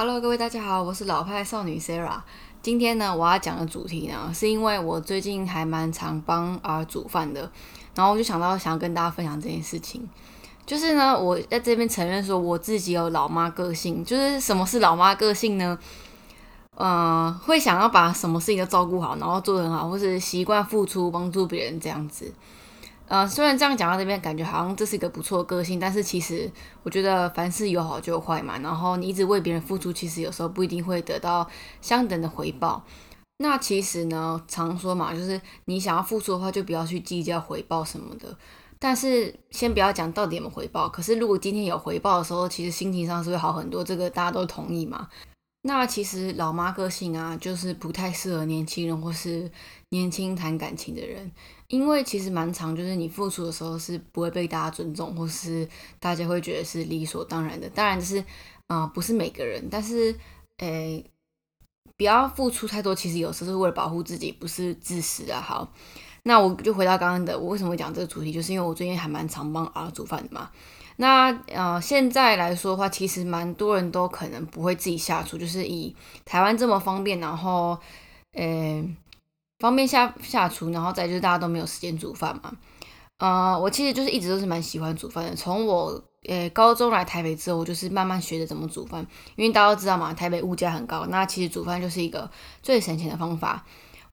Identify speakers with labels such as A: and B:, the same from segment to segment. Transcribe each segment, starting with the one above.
A: Hello，各位大家好，我是老派少女 Sarah。今天呢，我要讲的主题呢，是因为我最近还蛮常帮儿煮饭的，然后我就想到想要跟大家分享这件事情。就是呢，我在这边承认说我自己有老妈个性。就是什么是老妈个性呢？呃，会想要把什么事情都照顾好，然后做得很好，或是习惯付出帮助别人这样子。呃，虽然这样讲到这边，感觉好像这是一个不错的个性，但是其实我觉得凡事有好就有坏嘛。然后你一直为别人付出，其实有时候不一定会得到相等的回报。那其实呢，常说嘛，就是你想要付出的话，就不要去计较回报什么的。但是先不要讲到底有没有回报，可是如果今天有回报的时候，其实心情上是会好很多。这个大家都同意嘛？那其实老妈个性啊，就是不太适合年轻人或是年轻谈感情的人，因为其实蛮长，就是你付出的时候是不会被大家尊重，或是大家会觉得是理所当然的。当然就是，啊，不是每个人，但是，诶，不要付出太多，其实有时候是为了保护自己，不是自私啊。好，那我就回到刚刚的，我为什么会讲这个主题，就是因为我最近还蛮常帮儿煮饭的嘛。那呃，现在来说的话，其实蛮多人都可能不会自己下厨，就是以台湾这么方便，然后呃方便下下厨，然后再就是大家都没有时间煮饭嘛。呃，我其实就是一直都是蛮喜欢煮饭的。从我呃高中来台北之后，我就是慢慢学着怎么煮饭，因为大家都知道嘛，台北物价很高，那其实煮饭就是一个最省钱的方法。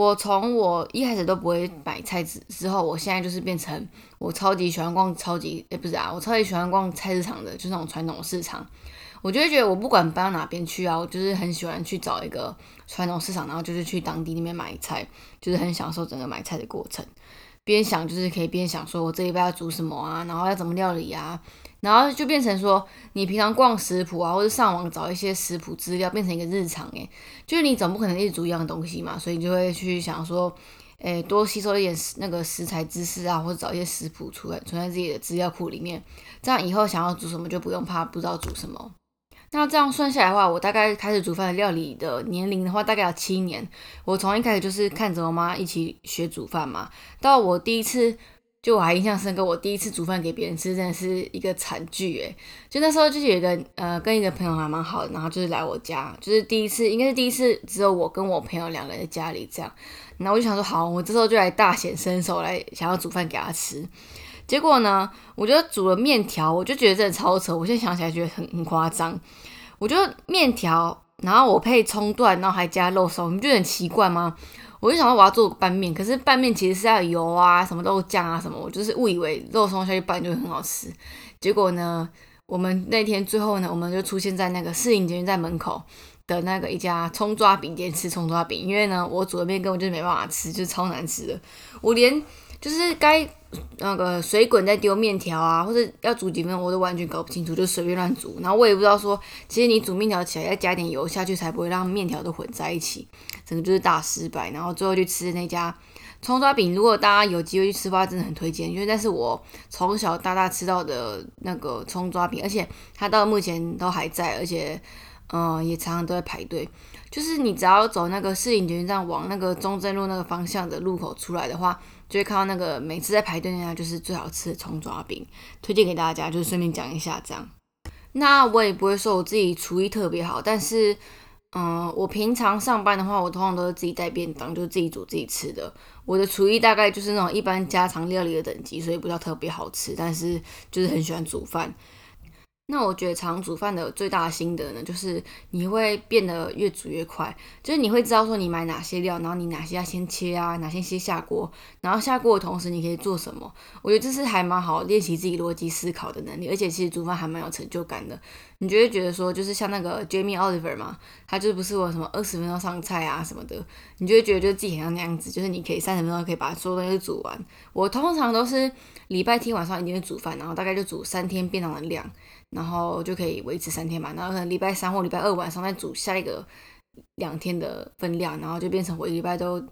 A: 我从我一开始都不会买菜之之后，我现在就是变成我超级喜欢逛超级诶不是啊，我超级喜欢逛菜市场的，就是那种传统市场。我就会觉得我不管搬到哪边去啊，我就是很喜欢去找一个传统市场，然后就是去当地那边买菜，就是很享受整个买菜的过程。边想就是可以边想说我这一拜要煮什么啊，然后要怎么料理啊。然后就变成说，你平常逛食谱啊，或者上网找一些食谱资料，变成一个日常诶，就是你总不可能一直煮一样东西嘛，所以你就会去想说，诶，多吸收一点那个食材知识啊，或者找一些食谱出来存在自己的资料库里面，这样以后想要煮什么就不用怕不知道煮什么。那这样算下来的话，我大概开始煮饭的料理的年龄的话，大概有七年。我从一开始就是看着我妈一起学煮饭嘛，到我第一次。就我还印象深刻，我第一次煮饭给别人吃，真的是一个惨剧诶。就那时候就是有个呃，跟一个朋友还蛮好的，然后就是来我家，就是第一次，应该是第一次只有我跟我朋友两个人在家里这样。然后我就想说，好，我这时候就来大显身手，来想要煮饭给他吃。结果呢，我觉得煮了面条，我就觉得真的超扯。我现在想起来觉得很很夸张。我觉得面条，然后我配葱段，然后还加肉松，你不觉得很奇怪吗？我就想到我要做拌面，可是拌面其实是要油啊、什么肉酱啊什么，我就是误以为肉松下去拌就会很好吃。结果呢，我们那天最后呢，我们就出现在那个市营捷运在门口的那个一家葱抓饼店吃葱抓饼，因为呢，我煮的面根本就没办法吃，就超难吃的。我连就是该那个水滚在丢面条啊，或者要煮几分我都完全搞不清楚，就随便乱煮。然后我也不知道说，其实你煮面条起来要加点油下去，才不会让面条都混在一起，整个就是大失败。然后最后去吃那家葱抓饼，如果大家有机会去吃的话，真的很推荐，因为那是我从小到大吃到的那个葱抓饼，而且它到目前都还在，而且嗯也常常都在排队。就是你只要走那个市营捷运站往那个中正路那个方向的路口出来的话。就会看到那个每次在排队那家就是最好吃的葱抓饼，推荐给大家，就是顺便讲一下这样。那我也不会说我自己厨艺特别好，但是，嗯，我平常上班的话，我通常都是自己带便当，就自己煮自己吃的。我的厨艺大概就是那种一般家常料理的等级，所以不叫特别好吃，但是就是很喜欢煮饭。那我觉得常煮饭的最大心得呢，就是你会变得越煮越快，就是你会知道说你买哪些料，然后你哪些要先切啊，哪些先下锅，然后下锅的同时你可以做什么。我觉得这是还蛮好练习自己逻辑思考的能力，而且其实煮饭还蛮有成就感的。你就会觉得说，就是像那个 Jamie Oliver 嘛，他就不是我什么二十分钟上菜啊什么的，你就会觉得就自己很像那样子，就是你可以三十分钟可以把所有东西煮完。我通常都是礼拜天晚上一定会煮饭，然后大概就煮三天便当的量。然后就可以维持三天嘛，然后可能礼拜三或礼拜二晚上再煮下一个两天的分量，然后就变成我一礼拜都，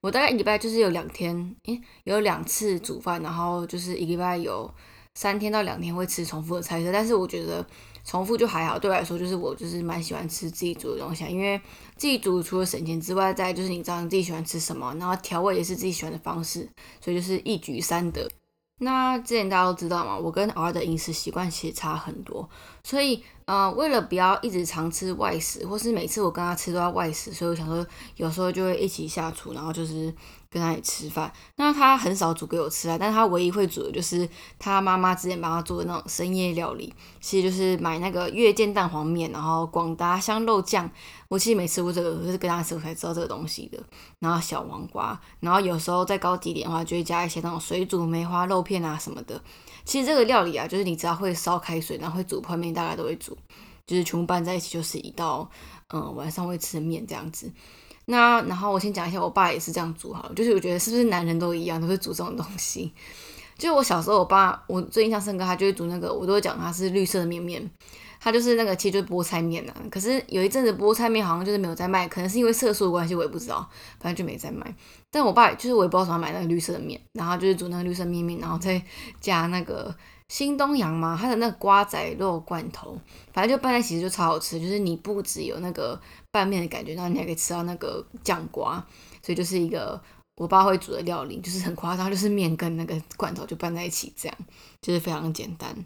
A: 我大概一礼拜就是有两天，诶，有两次煮饭，然后就是一礼拜有三天到两天会吃重复的菜色，但是我觉得重复就还好，对我来说就是我就是蛮喜欢吃自己煮的东西，因为自己煮除了省钱之外，再就是你知道你自己喜欢吃什么，然后调味也是自己喜欢的方式，所以就是一举三得。那之前大家都知道嘛，我跟 R 的饮食习惯其实差很多，所以呃，为了不要一直常吃外食，或是每次我跟他吃都要外食，所以我想说，有时候就会一起下厨，然后就是跟他一起吃饭。那他很少煮给我吃啊，但是他唯一会煮的就是他妈妈之前帮他做的那种深夜料理，其实就是买那个月见蛋黄面，然后广达香肉酱。我其实没吃过这个，就是跟他吃我才知道这个东西的。然后小黄瓜，然后有时候再高级点的话，就会加一些那种水煮梅花肉片啊什么的。其实这个料理啊，就是你只要会烧开水，然后会煮泡面，大概都会煮，就是全部拌在一起，就是一道嗯晚上会吃的面这样子。那然后我先讲一下，我爸也是这样煮好了，就是我觉得是不是男人都一样，都会煮这种东西。就我小时候，我爸我最印象深刻，他就会煮那个，我都会讲他是绿色的面面。他就是那个，其实就是菠菜面呐。可是有一阵子菠菜面好像就是没有在卖，可能是因为色素的关系，我也不知道，反正就没在卖。但我爸就是我也不知道怎么买那个绿色的面，然后就是煮那个绿色面面，然后再加那个新东阳嘛，它的那个瓜仔肉罐头，反正就拌在一起就超好吃。就是你不只有那个拌面的感觉，然后你还可以吃到那个酱瓜，所以就是一个我爸会煮的料理，就是很夸张，就是面跟那个罐头就拌在一起，这样就是非常简单。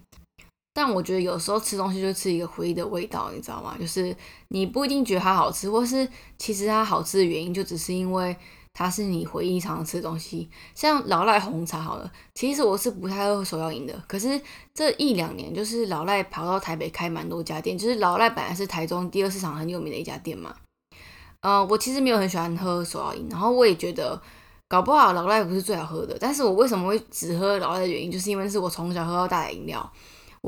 A: 但我觉得有时候吃东西就吃一个回忆的味道，你知道吗？就是你不一定觉得它好吃，或是其实它好吃的原因就只是因为它是你回忆常常吃的东西。像老赖红茶好了，其实我是不太喝手摇饮的，可是这一两年就是老赖跑到台北开蛮多家店，就是老赖本来是台中第二市场很有名的一家店嘛。嗯，我其实没有很喜欢喝手摇饮，然后我也觉得搞不好老赖不是最好喝的，但是我为什么会只喝老赖的原因，就是因为是我从小喝到大的饮料。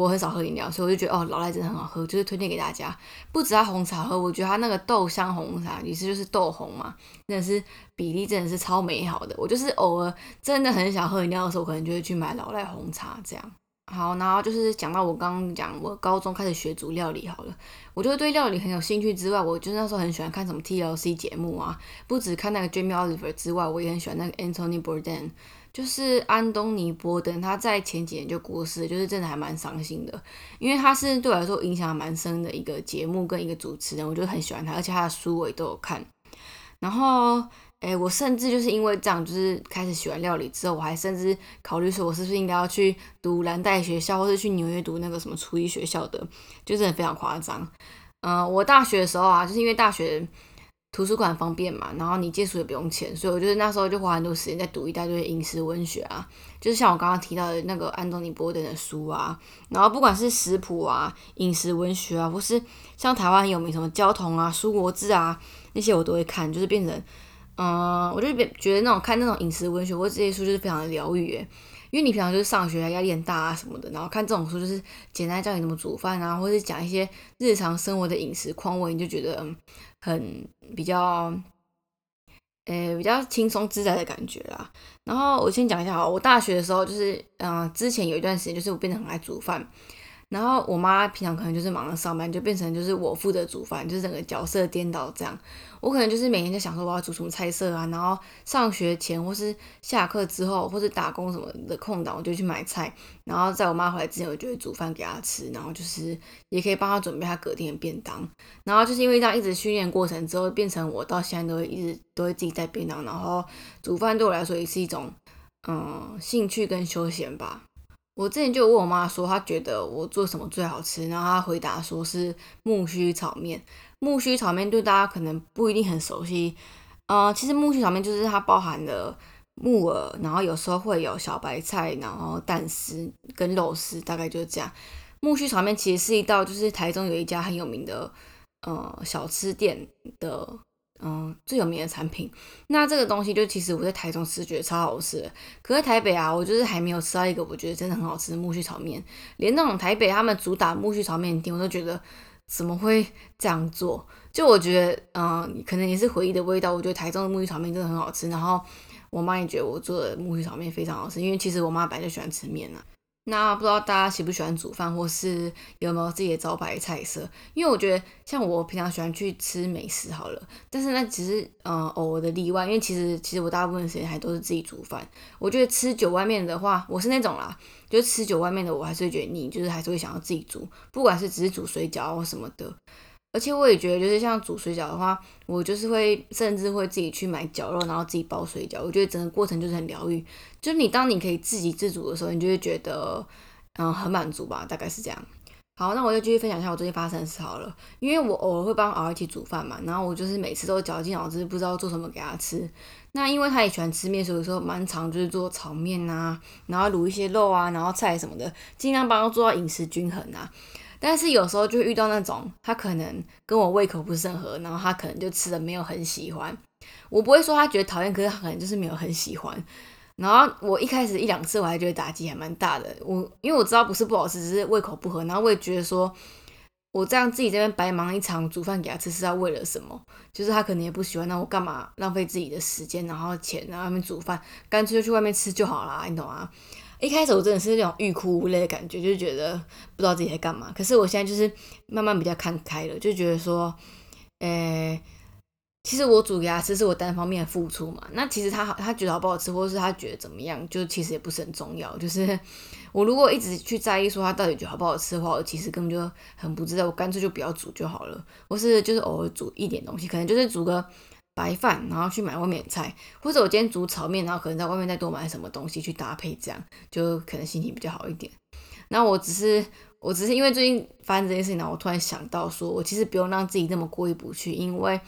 A: 我很少喝饮料，所以我就觉得哦，老赖真的很好喝，就是推荐给大家。不止它红茶喝，我觉得它那个豆香红茶，意思就是豆红嘛，真的是比例真的是超美好的。我就是偶尔真的很想喝饮料的时候，可能就会去买老赖红茶这样。好，然后就是讲到我刚刚讲，我高中开始学煮料理好了，我就对料理很有兴趣之外，我就那时候很喜欢看什么 TLC 节目啊，不止看那个 Jamie Oliver 之外，我也很喜欢那个 Anthony Bourdain。就是安东尼·波登，他在前几年就过世，就是真的还蛮伤心的，因为他是对我来说影响蛮深的一个节目跟一个主持人，我就很喜欢他，而且他的书我也都有看。然后，诶，我甚至就是因为这样，就是开始喜欢料理之后，我还甚至考虑说，我是不是应该要去读蓝带学校，或者去纽约读那个什么厨艺学校的，就真的非常夸张。嗯，我大学的时候啊，就是因为大学。图书馆方便嘛，然后你借书也不用钱，所以我觉得那时候就花很多时间在读一大堆饮食文学啊，就是像我刚刚提到的那个安东尼·波登的书啊，然后不管是食谱啊、饮食文学啊，或是像台湾有名什么交通啊、书国志啊那些我都会看，就是变成，嗯，我就觉得那种看那种饮食文学或这些书就是非常的疗愈诶。因为你平常就是上学压力很大啊什么的，然后看这种书就是简单教你怎么煮饭啊，或者讲一些日常生活的饮食况味，你就觉得很比较，呃，比较轻松自在的感觉啦。然后我先讲一下哈，我大学的时候就是，嗯，之前有一段时间就是我变得很爱煮饭。然后我妈平常可能就是忙着上班，就变成就是我负责煮饭，就是整个角色颠倒这样。我可能就是每天在想说我要煮什么菜色啊，然后上学前或是下课之后，或是打工什么的空档，我就去买菜。然后在我妈回来之前，我就会煮饭给她吃，然后就是也可以帮她准备她隔天的便当。然后就是因为这样一直训练过程之后，变成我到现在都会一直都会自己带便当。然后煮饭对我来说也是一种嗯兴趣跟休闲吧。我之前就问我妈说，她觉得我做什么最好吃，然后她回答说是木须炒面。木须炒面对大家可能不一定很熟悉，呃，其实木须炒面就是它包含了木耳，然后有时候会有小白菜，然后蛋丝跟肉丝，大概就是这样。木须炒面其实是一道，就是台中有一家很有名的呃小吃店的。嗯，最有名的产品，那这个东西就其实我在台中吃觉得超好吃，可是台北啊，我就是还没有吃到一个我觉得真的很好吃的木须炒面，连那种台北他们主打木须炒面店，我都觉得怎么会这样做？就我觉得，嗯，可能也是回忆的味道。我觉得台中的木须炒面真的很好吃，然后我妈也觉得我做的木须炒面非常好吃，因为其实我妈本来就喜欢吃面啊。那不知道大家喜不喜欢煮饭，或是有没有自己的招牌菜色？因为我觉得像我平常喜欢去吃美食好了，但是那只是嗯偶尔的例外。因为其实其实我大部分时间还都是自己煮饭。我觉得吃酒外面的话，我是那种啦，就是吃酒外面的，我还是会觉得腻，就是还是会想要自己煮，不管是只是煮水饺或什么的。而且我也觉得，就是像煮水饺的话，我就是会甚至会自己去买绞肉，然后自己包水饺。我觉得整个过程就是很疗愈。就是你当你可以自给自足的时候，你就会觉得嗯很满足吧，大概是这样。好，那我就继续分享一下我最近发生的事好了。因为我偶尔会帮儿一起煮饭嘛，然后我就是每次都绞尽脑汁，不知道做什么给他吃。那因为他也喜欢吃面，所以有时候蛮常就是做炒面啊，然后卤一些肉啊，然后菜什么的，尽量帮他做到饮食均衡啊。但是有时候就遇到那种他可能跟我胃口不是很合，然后他可能就吃的没有很喜欢。我不会说他觉得讨厌，可是他可能就是没有很喜欢。然后我一开始一两次我还觉得打击还蛮大的，我因为我知道不是不好吃，只是胃口不合。然后我也觉得说，我这样自己这边白忙一场煮饭给他吃是要为了什么？就是他可能也不喜欢，那我干嘛浪费自己的时间，然后钱，然后外面煮饭，干脆就去外面吃就好啦，你懂吗？一开始我真的是那种欲哭无泪的感觉，就觉得不知道自己在干嘛。可是我现在就是慢慢比较看开了，就觉得说，诶。其实我煮给他吃是我单方面的付出嘛，那其实他好，他觉得好不好吃，或者是他觉得怎么样，就其实也不是很重要。就是 我如果一直去在意说他到底觉得好不好吃的话，我其实根本就很不知道，我干脆就不要煮就好了。或是就是偶尔煮一点东西，可能就是煮个白饭，然后去买外面的菜，或者我今天煮炒面，然后可能在外面再多买什么东西去搭配，这样就可能心情比较好一点。那我只是我只是因为最近发生这件事情，然后我突然想到说，我其实不用让自己那么过意不去，因为。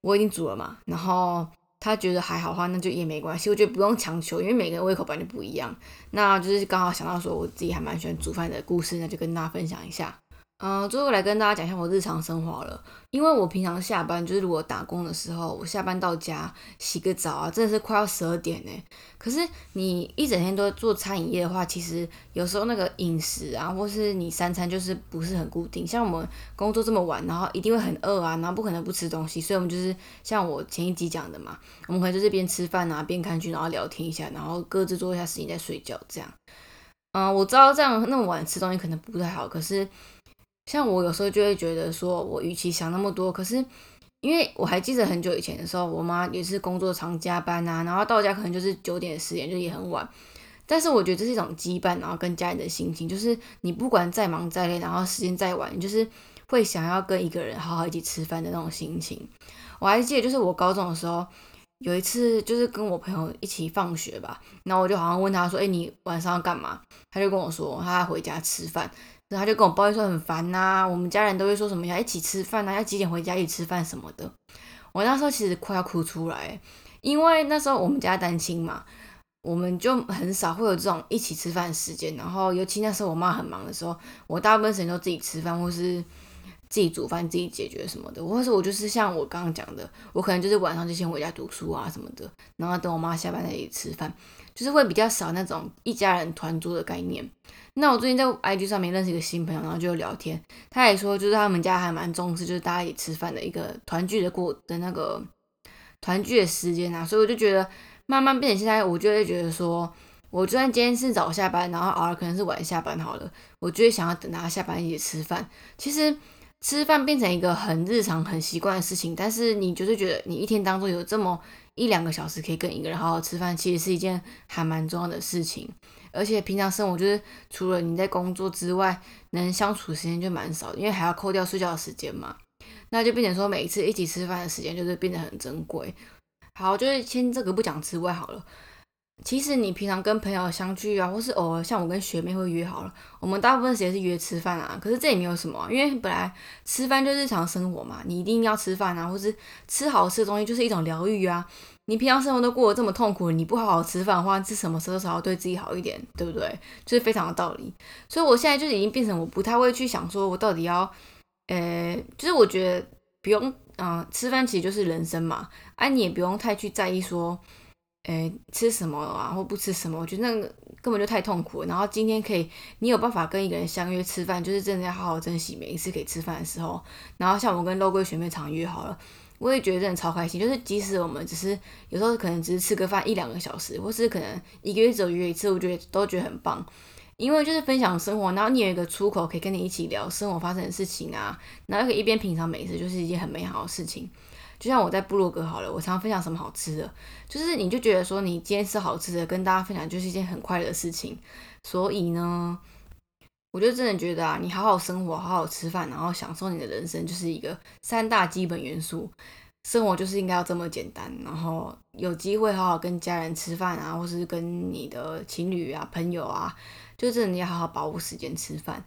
A: 我已经煮了嘛，然后他觉得还好的话，那就也没关系。我觉得不用强求，因为每个人胃口本来就不一样。那就是刚好想到说，我自己还蛮喜欢煮饭的故事，那就跟大家分享一下。嗯，最后来跟大家讲一下我日常生活了。因为我平常下班就是如果打工的时候，我下班到家洗个澡啊，真的是快要十二点呢。可是你一整天都做餐饮业的话，其实有时候那个饮食啊，或是你三餐就是不是很固定。像我们工作这么晚，然后一定会很饿啊，然后不可能不吃东西，所以我们就是像我前一集讲的嘛，我们可能就是边吃饭啊，边看剧，然后聊天一下，然后各自做一下事情再睡觉这样。嗯，我知道这样那么晚吃东西可能不太好，可是。像我有时候就会觉得说，我与其想那么多，可是因为我还记得很久以前的时候，我妈也是工作常加班啊，然后到家可能就是九点十点，就也很晚。但是我觉得这是一种羁绊，然后跟家人的心情，就是你不管再忙再累，然后时间再晚，就是会想要跟一个人好好一起吃饭的那种心情。我还记得，就是我高中的时候，有一次就是跟我朋友一起放学吧，然后我就好像问他说：“哎，你晚上要干嘛？”他就跟我说他要回家吃饭。然后他就跟我抱怨说很烦呐，我们家人都会说什么要一起吃饭呐，要几点回家一起吃饭什么的。我那时候其实快要哭出来，因为那时候我们家单亲嘛，我们就很少会有这种一起吃饭时间。然后尤其那时候我妈很忙的时候，我大部分时间都自己吃饭，或是自己煮饭、自己解决什么的。或是我就是像我刚刚讲的，我可能就是晚上就先回家读书啊什么的，然后等我妈下班再一起吃饭，就是会比较少那种一家人团桌的概念。那我最近在 IG 上面认识一个新朋友，然后就聊天，他也说就是他们家还蛮重视，就是大家一起吃饭的一个团聚的过的那个团聚的时间啊，所以我就觉得慢慢变成现在，我就会觉得说，我就算今天是早下班，然后偶尔可能是晚下班好了，我就会想要等他下班一起吃饭。其实吃饭变成一个很日常、很习惯的事情，但是你就是觉得你一天当中有这么一两个小时可以跟一个人好好吃饭，其实是一件还蛮重要的事情。而且平常生活就是除了你在工作之外，能相处时间就蛮少，因为还要扣掉睡觉的时间嘛。那就变成说每一次一起吃饭的时间就是变得很珍贵。好，就是先这个不讲之外好了。其实你平常跟朋友相聚啊，或是偶尔像我跟学妹会约好了，我们大部分时间是约吃饭啊。可是这也没有什么，因为本来吃饭就日常生活嘛，你一定要吃饭啊，或是吃好吃的东西就是一种疗愈啊。你平常生活都过得这么痛苦，你不好好吃饭的话，是什么时候才要对自己好一点，对不对？就是非常的道理。所以我现在就已经变成我不太会去想说，我到底要，呃，就是我觉得不用，嗯，吃饭其实就是人生嘛，哎，你也不用太去在意说，诶，吃什么啊，或不吃什么，我觉得那个根本就太痛苦了。然后今天可以，你有办法跟一个人相约吃饭，就是真的要好好珍惜每一次可以吃饭的时候。然后像我跟肉桂学妹常约好了。我也觉得真的超开心，就是即使我们只是有时候可能只是吃个饭一两个小时，或是可能一个月只有约一次，我觉得都觉得很棒，因为就是分享生活，然后你有一个出口可以跟你一起聊生活发生的事情啊，然后可以一边品尝美食，就是一件很美好的事情。就像我在部落格好了，我常常分享什么好吃的，就是你就觉得说你今天吃好吃的，跟大家分享就是一件很快乐的事情，所以呢。我就真的觉得啊，你好好生活，好好吃饭，然后享受你的人生，就是一个三大基本元素。生活就是应该要这么简单，然后有机会好好跟家人吃饭啊，或是跟你的情侣啊、朋友啊，就真的你要好好把握时间吃饭。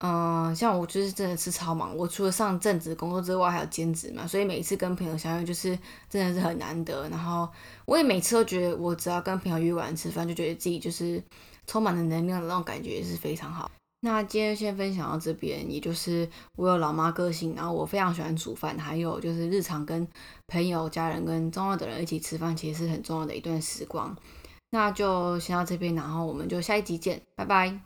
A: 嗯，像我就是真的是超忙，我除了上正职工作之外，还有兼职嘛，所以每一次跟朋友相遇，就是真的是很难得。然后我也每次都觉得，我只要跟朋友约完吃饭，就觉得自己就是充满了能量的那种感觉，也是非常好。那今天先分享到这边，也就是我有老妈个性，然后我非常喜欢煮饭，还有就是日常跟朋友、家人跟重要的人一起吃饭，其实是很重要的一段时光。那就先到这边，然后我们就下一集见，拜拜。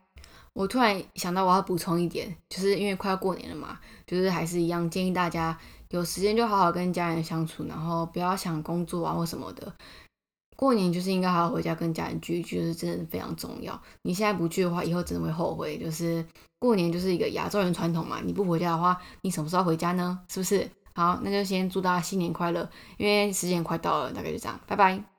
A: 我突然想到，我要补充一点，就是因为快要过年了嘛，就是还是一样建议大家有时间就好好跟家人相处，然后不要想工作啊或什么的。过年就是应该好好回家跟家人聚一聚，是真的非常重要。你现在不聚的话，以后真的会后悔。就是过年就是一个亚洲人传统嘛，你不回家的话，你什么时候回家呢？是不是？好，那就先祝大家新年快乐，因为时间快到了，大概就这样，拜拜。